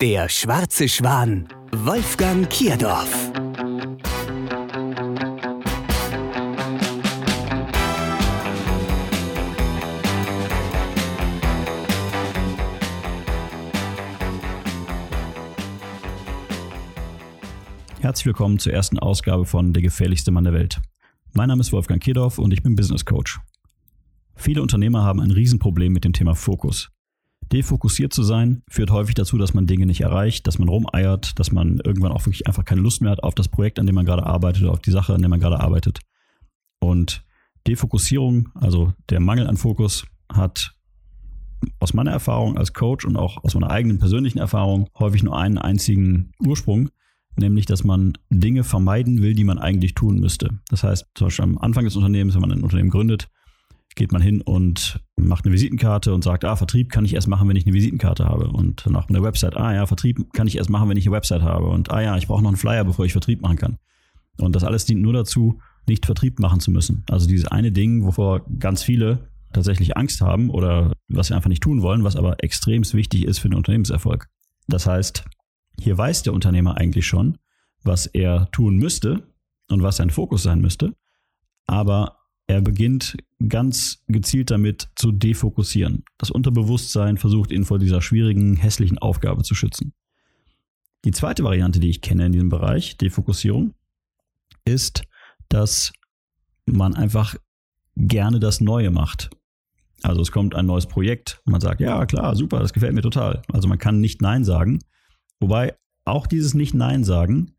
der schwarze Schwan, Wolfgang Kierdorf. Herzlich willkommen zur ersten Ausgabe von Der gefährlichste Mann der Welt. Mein Name ist Wolfgang Kierdorf und ich bin Business Coach. Viele Unternehmer haben ein Riesenproblem mit dem Thema Fokus. Defokussiert zu sein führt häufig dazu, dass man Dinge nicht erreicht, dass man rumeiert, dass man irgendwann auch wirklich einfach keine Lust mehr hat auf das Projekt, an dem man gerade arbeitet oder auf die Sache, an der man gerade arbeitet. Und Defokussierung, also der Mangel an Fokus, hat aus meiner Erfahrung als Coach und auch aus meiner eigenen persönlichen Erfahrung häufig nur einen einzigen Ursprung, nämlich dass man Dinge vermeiden will, die man eigentlich tun müsste. Das heißt, zum Beispiel am Anfang des Unternehmens, wenn man ein Unternehmen gründet, geht man hin und macht eine Visitenkarte und sagt, ah, Vertrieb kann ich erst machen, wenn ich eine Visitenkarte habe. Und nach einer Website, ah ja, Vertrieb kann ich erst machen, wenn ich eine Website habe. Und ah ja, ich brauche noch einen Flyer, bevor ich Vertrieb machen kann. Und das alles dient nur dazu, nicht Vertrieb machen zu müssen. Also dieses eine Ding, wovor ganz viele tatsächlich Angst haben oder was sie einfach nicht tun wollen, was aber extrem wichtig ist für den Unternehmenserfolg. Das heißt, hier weiß der Unternehmer eigentlich schon, was er tun müsste und was sein Fokus sein müsste, aber er beginnt ganz gezielt damit zu defokussieren. Das Unterbewusstsein versucht ihn vor dieser schwierigen, hässlichen Aufgabe zu schützen. Die zweite Variante, die ich kenne in diesem Bereich, Defokussierung, ist, dass man einfach gerne das Neue macht. Also es kommt ein neues Projekt und man sagt, ja klar, super, das gefällt mir total. Also man kann nicht Nein sagen. Wobei auch dieses Nicht-Nein sagen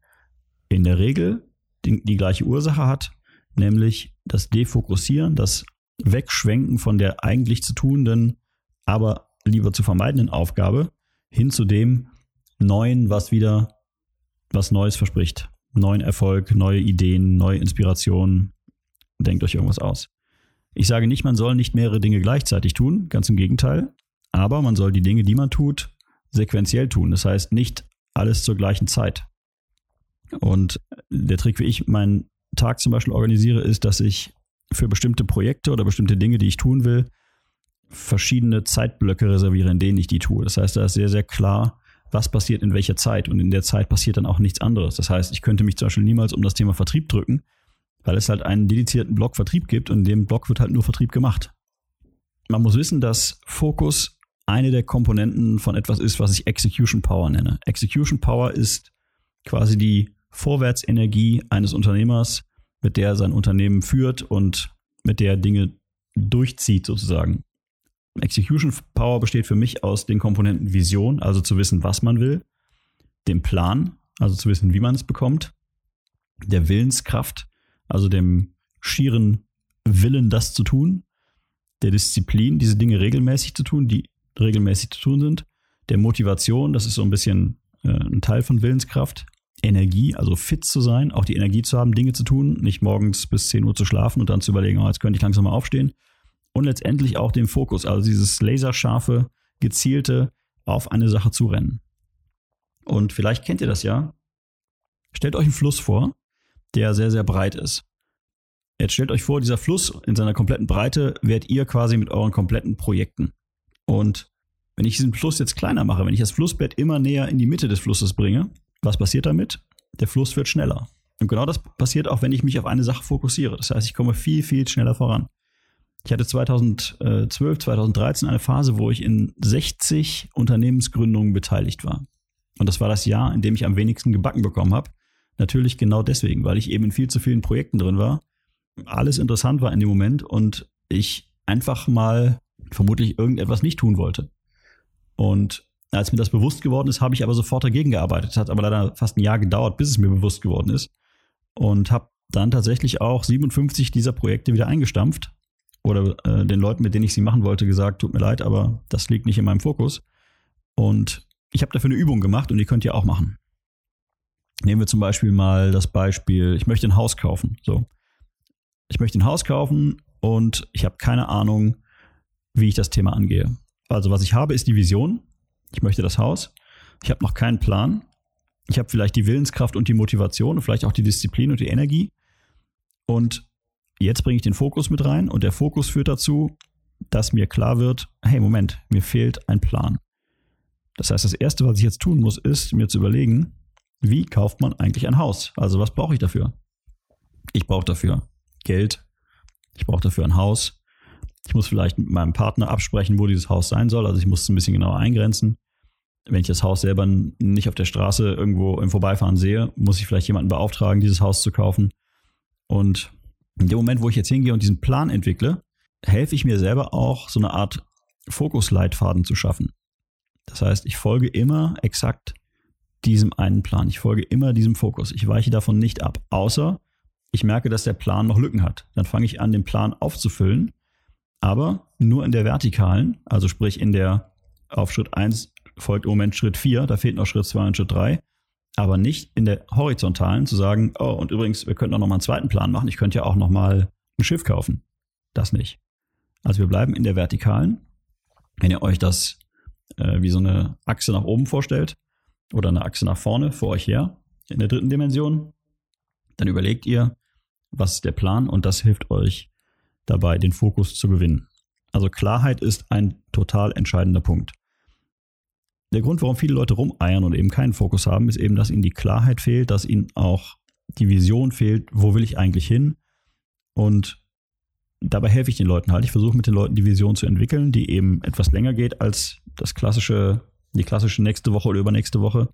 in der Regel die, die gleiche Ursache hat, nämlich das Defokussieren, das Wegschwenken von der eigentlich zu tunenden, aber lieber zu vermeidenden Aufgabe hin zu dem Neuen, was wieder was Neues verspricht. Neuen Erfolg, neue Ideen, neue Inspirationen. Denkt euch irgendwas aus. Ich sage nicht, man soll nicht mehrere Dinge gleichzeitig tun, ganz im Gegenteil. Aber man soll die Dinge, die man tut, sequenziell tun. Das heißt, nicht alles zur gleichen Zeit. Und der Trick, wie ich meinen Tag zum Beispiel organisiere, ist, dass ich für bestimmte Projekte oder bestimmte Dinge, die ich tun will, verschiedene Zeitblöcke reserviere, in denen ich die tue. Das heißt, da ist sehr, sehr klar, was passiert in welcher Zeit. Und in der Zeit passiert dann auch nichts anderes. Das heißt, ich könnte mich zum Beispiel niemals um das Thema Vertrieb drücken, weil es halt einen dedizierten Block Vertrieb gibt und in dem Block wird halt nur Vertrieb gemacht. Man muss wissen, dass Fokus eine der Komponenten von etwas ist, was ich Execution Power nenne. Execution Power ist quasi die Vorwärtsenergie eines Unternehmers, mit der er sein Unternehmen führt und mit der er Dinge durchzieht sozusagen. Execution Power besteht für mich aus den Komponenten Vision, also zu wissen, was man will, dem Plan, also zu wissen, wie man es bekommt, der Willenskraft, also dem schieren Willen, das zu tun, der Disziplin, diese Dinge regelmäßig zu tun, die regelmäßig zu tun sind, der Motivation, das ist so ein bisschen äh, ein Teil von Willenskraft, Energie, also fit zu sein, auch die Energie zu haben, Dinge zu tun, nicht morgens bis 10 Uhr zu schlafen und dann zu überlegen, oh, jetzt könnte ich langsam mal aufstehen. Und letztendlich auch den Fokus, also dieses laserscharfe, gezielte auf eine Sache zu rennen. Und vielleicht kennt ihr das ja. Stellt euch einen Fluss vor, der sehr, sehr breit ist. Jetzt stellt euch vor, dieser Fluss in seiner kompletten Breite werdet ihr quasi mit euren kompletten Projekten. Und wenn ich diesen Fluss jetzt kleiner mache, wenn ich das Flussbett immer näher in die Mitte des Flusses bringe, was passiert damit? Der Fluss wird schneller. Und genau das passiert auch, wenn ich mich auf eine Sache fokussiere. Das heißt, ich komme viel, viel schneller voran. Ich hatte 2012, 2013 eine Phase, wo ich in 60 Unternehmensgründungen beteiligt war. Und das war das Jahr, in dem ich am wenigsten gebacken bekommen habe. Natürlich genau deswegen, weil ich eben in viel zu vielen Projekten drin war. Alles interessant war in dem Moment und ich einfach mal vermutlich irgendetwas nicht tun wollte. Und als mir das bewusst geworden ist, habe ich aber sofort dagegen gearbeitet. Hat aber leider fast ein Jahr gedauert, bis es mir bewusst geworden ist. Und habe dann tatsächlich auch 57 dieser Projekte wieder eingestampft. Oder äh, den Leuten, mit denen ich sie machen wollte, gesagt, tut mir leid, aber das liegt nicht in meinem Fokus. Und ich habe dafür eine Übung gemacht und die könnt ihr auch machen. Nehmen wir zum Beispiel mal das Beispiel, ich möchte ein Haus kaufen. So. Ich möchte ein Haus kaufen und ich habe keine Ahnung, wie ich das Thema angehe. Also was ich habe, ist die Vision. Ich möchte das Haus. Ich habe noch keinen Plan. Ich habe vielleicht die Willenskraft und die Motivation und vielleicht auch die Disziplin und die Energie. Und jetzt bringe ich den Fokus mit rein und der Fokus führt dazu, dass mir klar wird, hey Moment, mir fehlt ein Plan. Das heißt, das Erste, was ich jetzt tun muss, ist mir zu überlegen, wie kauft man eigentlich ein Haus? Also was brauche ich dafür? Ich brauche dafür Geld, ich brauche dafür ein Haus, ich muss vielleicht mit meinem Partner absprechen, wo dieses Haus sein soll, also ich muss es ein bisschen genauer eingrenzen. Wenn ich das Haus selber nicht auf der Straße irgendwo im Vorbeifahren sehe, muss ich vielleicht jemanden beauftragen, dieses Haus zu kaufen. Und in dem Moment, wo ich jetzt hingehe und diesen Plan entwickle, helfe ich mir selber auch, so eine Art Fokusleitfaden zu schaffen. Das heißt, ich folge immer exakt diesem einen Plan. Ich folge immer diesem Fokus. Ich weiche davon nicht ab, außer ich merke, dass der Plan noch Lücken hat. Dann fange ich an, den Plan aufzufüllen, aber nur in der vertikalen, also sprich in der auf Schritt 1 folgt im Moment Schritt 4, da fehlt noch Schritt 2 und Schritt 3, aber nicht in der horizontalen zu sagen, oh, und übrigens, wir könnten auch noch mal einen zweiten Plan machen, ich könnte ja auch noch mal ein Schiff kaufen. Das nicht. Also wir bleiben in der vertikalen. Wenn ihr euch das äh, wie so eine Achse nach oben vorstellt oder eine Achse nach vorne vor euch her in der dritten Dimension, dann überlegt ihr, was ist der Plan und das hilft euch dabei, den Fokus zu gewinnen. Also Klarheit ist ein total entscheidender Punkt. Der Grund, warum viele Leute rumeiern und eben keinen Fokus haben, ist eben, dass ihnen die Klarheit fehlt, dass ihnen auch die Vision fehlt, wo will ich eigentlich hin? Und dabei helfe ich den Leuten halt. Ich versuche mit den Leuten die Vision zu entwickeln, die eben etwas länger geht als das klassische, die klassische nächste Woche oder übernächste Woche.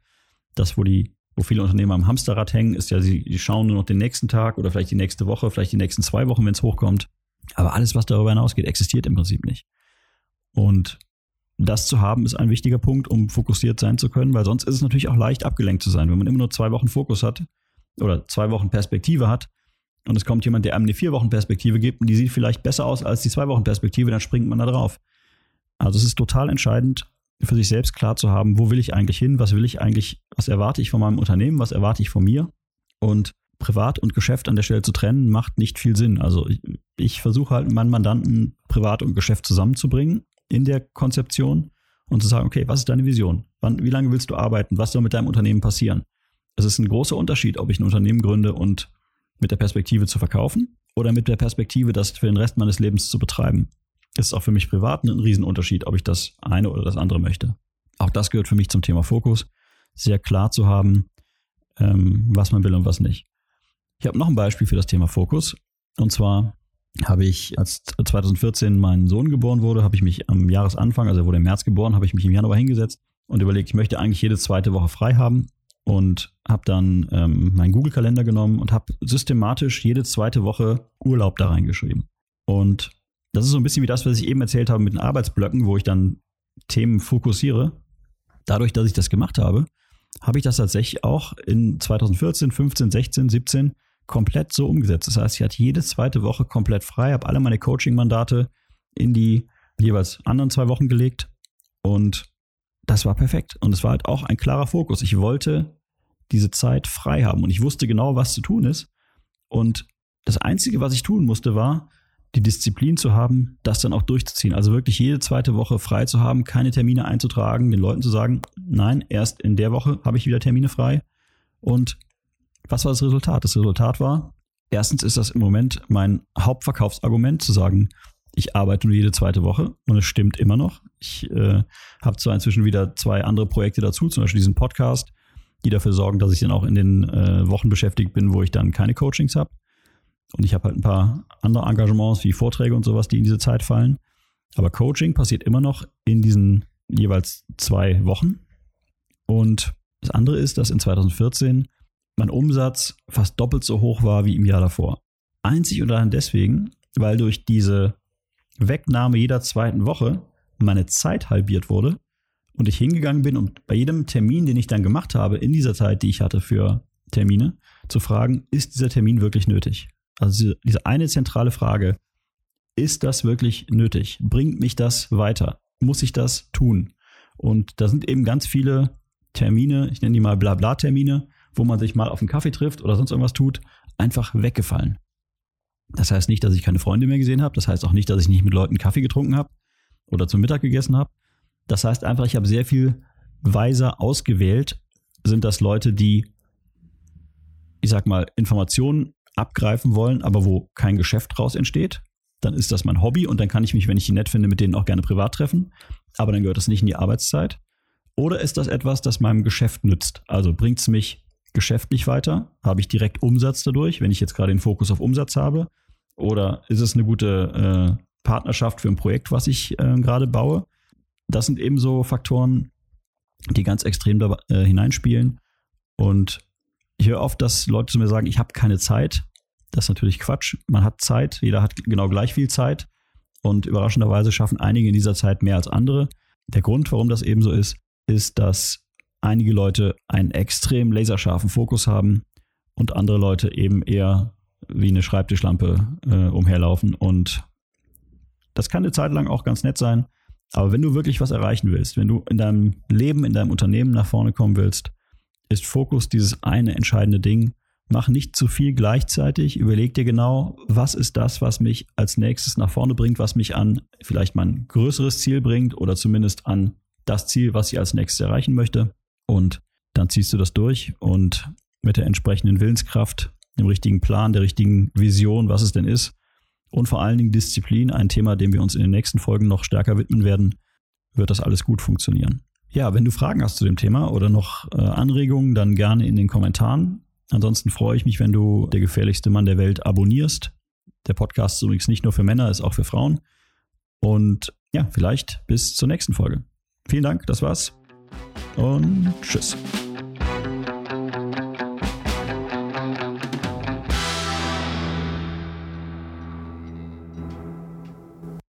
Das, wo die, wo viele Unternehmer am Hamsterrad hängen, ist ja, sie, sie schauen nur noch den nächsten Tag oder vielleicht die nächste Woche, vielleicht die nächsten zwei Wochen, wenn es hochkommt. Aber alles, was darüber hinausgeht, existiert im Prinzip nicht. Und das zu haben, ist ein wichtiger Punkt, um fokussiert sein zu können, weil sonst ist es natürlich auch leicht abgelenkt zu sein. Wenn man immer nur zwei Wochen Fokus hat oder zwei Wochen Perspektive hat, und es kommt jemand, der einem eine vier Wochen Perspektive gibt und die sieht vielleicht besser aus als die zwei Wochen Perspektive, dann springt man da drauf. Also es ist total entscheidend, für sich selbst klar zu haben, wo will ich eigentlich hin, was will ich eigentlich, was erwarte ich von meinem Unternehmen, was erwarte ich von mir. Und Privat und Geschäft an der Stelle zu trennen, macht nicht viel Sinn. Also ich, ich versuche halt meinen Mandanten Privat und Geschäft zusammenzubringen in der Konzeption und zu sagen, okay, was ist deine Vision? Wann, wie lange willst du arbeiten? Was soll mit deinem Unternehmen passieren? Es ist ein großer Unterschied, ob ich ein Unternehmen gründe und mit der Perspektive zu verkaufen oder mit der Perspektive, das für den Rest meines Lebens zu betreiben. Das ist auch für mich privat ein Riesenunterschied, ob ich das eine oder das andere möchte. Auch das gehört für mich zum Thema Fokus. Sehr klar zu haben, ähm, was man will und was nicht. Ich habe noch ein Beispiel für das Thema Fokus. Und zwar habe ich, als 2014 mein Sohn geboren wurde, habe ich mich am Jahresanfang, also er wurde im März geboren, habe ich mich im Januar hingesetzt und überlegt, ich möchte eigentlich jede zweite Woche frei haben und habe dann ähm, meinen Google-Kalender genommen und habe systematisch jede zweite Woche Urlaub da reingeschrieben. Und das ist so ein bisschen wie das, was ich eben erzählt habe mit den Arbeitsblöcken, wo ich dann Themen fokussiere. Dadurch, dass ich das gemacht habe, habe ich das tatsächlich auch in 2014, 15, 16, 17 komplett so umgesetzt. Das heißt, ich hatte jede zweite Woche komplett frei, habe alle meine Coaching-Mandate in die jeweils anderen zwei Wochen gelegt und das war perfekt. Und es war halt auch ein klarer Fokus. Ich wollte diese Zeit frei haben und ich wusste genau, was zu tun ist. Und das Einzige, was ich tun musste, war, die Disziplin zu haben, das dann auch durchzuziehen. Also wirklich jede zweite Woche frei zu haben, keine Termine einzutragen, den Leuten zu sagen, nein, erst in der Woche habe ich wieder Termine frei. Und was war das Resultat? Das Resultat war, erstens ist das im Moment mein Hauptverkaufsargument zu sagen, ich arbeite nur jede zweite Woche und es stimmt immer noch. Ich äh, habe zwar inzwischen wieder zwei andere Projekte dazu, zum Beispiel diesen Podcast, die dafür sorgen, dass ich dann auch in den äh, Wochen beschäftigt bin, wo ich dann keine Coachings habe. Und ich habe halt ein paar andere Engagements wie Vorträge und sowas, die in diese Zeit fallen. Aber Coaching passiert immer noch in diesen jeweils zwei Wochen. Und das andere ist, dass in 2014 mein Umsatz fast doppelt so hoch war wie im Jahr davor. Einzig und allein deswegen, weil durch diese Wegnahme jeder zweiten Woche meine Zeit halbiert wurde und ich hingegangen bin und bei jedem Termin, den ich dann gemacht habe, in dieser Zeit, die ich hatte für Termine, zu fragen, ist dieser Termin wirklich nötig? Also diese eine zentrale Frage, ist das wirklich nötig? Bringt mich das weiter? Muss ich das tun? Und da sind eben ganz viele Termine, ich nenne die mal Blabla-Termine, wo man sich mal auf einen Kaffee trifft oder sonst irgendwas tut, einfach weggefallen. Das heißt nicht, dass ich keine Freunde mehr gesehen habe. Das heißt auch nicht, dass ich nicht mit Leuten Kaffee getrunken habe oder zum Mittag gegessen habe. Das heißt einfach, ich habe sehr viel weiser ausgewählt. Sind das Leute, die, ich sag mal, Informationen abgreifen wollen, aber wo kein Geschäft draus entsteht? Dann ist das mein Hobby und dann kann ich mich, wenn ich die nett finde, mit denen auch gerne privat treffen. Aber dann gehört das nicht in die Arbeitszeit. Oder ist das etwas, das meinem Geschäft nützt? Also bringt es mich geschäftlich weiter? Habe ich direkt Umsatz dadurch, wenn ich jetzt gerade den Fokus auf Umsatz habe? Oder ist es eine gute äh, Partnerschaft für ein Projekt, was ich äh, gerade baue? Das sind eben so Faktoren, die ganz extrem da äh, hineinspielen. Und ich höre oft, dass Leute zu mir sagen, ich habe keine Zeit. Das ist natürlich Quatsch. Man hat Zeit, jeder hat genau gleich viel Zeit. Und überraschenderweise schaffen einige in dieser Zeit mehr als andere. Der Grund, warum das eben so ist, ist, dass einige Leute einen extrem laserscharfen Fokus haben und andere Leute eben eher wie eine Schreibtischlampe äh, umherlaufen. Und das kann eine Zeit lang auch ganz nett sein. Aber wenn du wirklich was erreichen willst, wenn du in deinem Leben, in deinem Unternehmen nach vorne kommen willst, ist Fokus dieses eine entscheidende Ding. Mach nicht zu viel gleichzeitig. Überleg dir genau, was ist das, was mich als nächstes nach vorne bringt, was mich an vielleicht mein größeres Ziel bringt oder zumindest an das Ziel, was ich als nächstes erreichen möchte. Und dann ziehst du das durch und mit der entsprechenden Willenskraft, dem richtigen Plan, der richtigen Vision, was es denn ist, und vor allen Dingen Disziplin, ein Thema, dem wir uns in den nächsten Folgen noch stärker widmen werden, wird das alles gut funktionieren. Ja, wenn du Fragen hast zu dem Thema oder noch äh, Anregungen, dann gerne in den Kommentaren. Ansonsten freue ich mich, wenn du der gefährlichste Mann der Welt abonnierst. Der Podcast ist übrigens nicht nur für Männer, ist auch für Frauen. Und ja, vielleicht bis zur nächsten Folge. Vielen Dank, das war's und tschüss.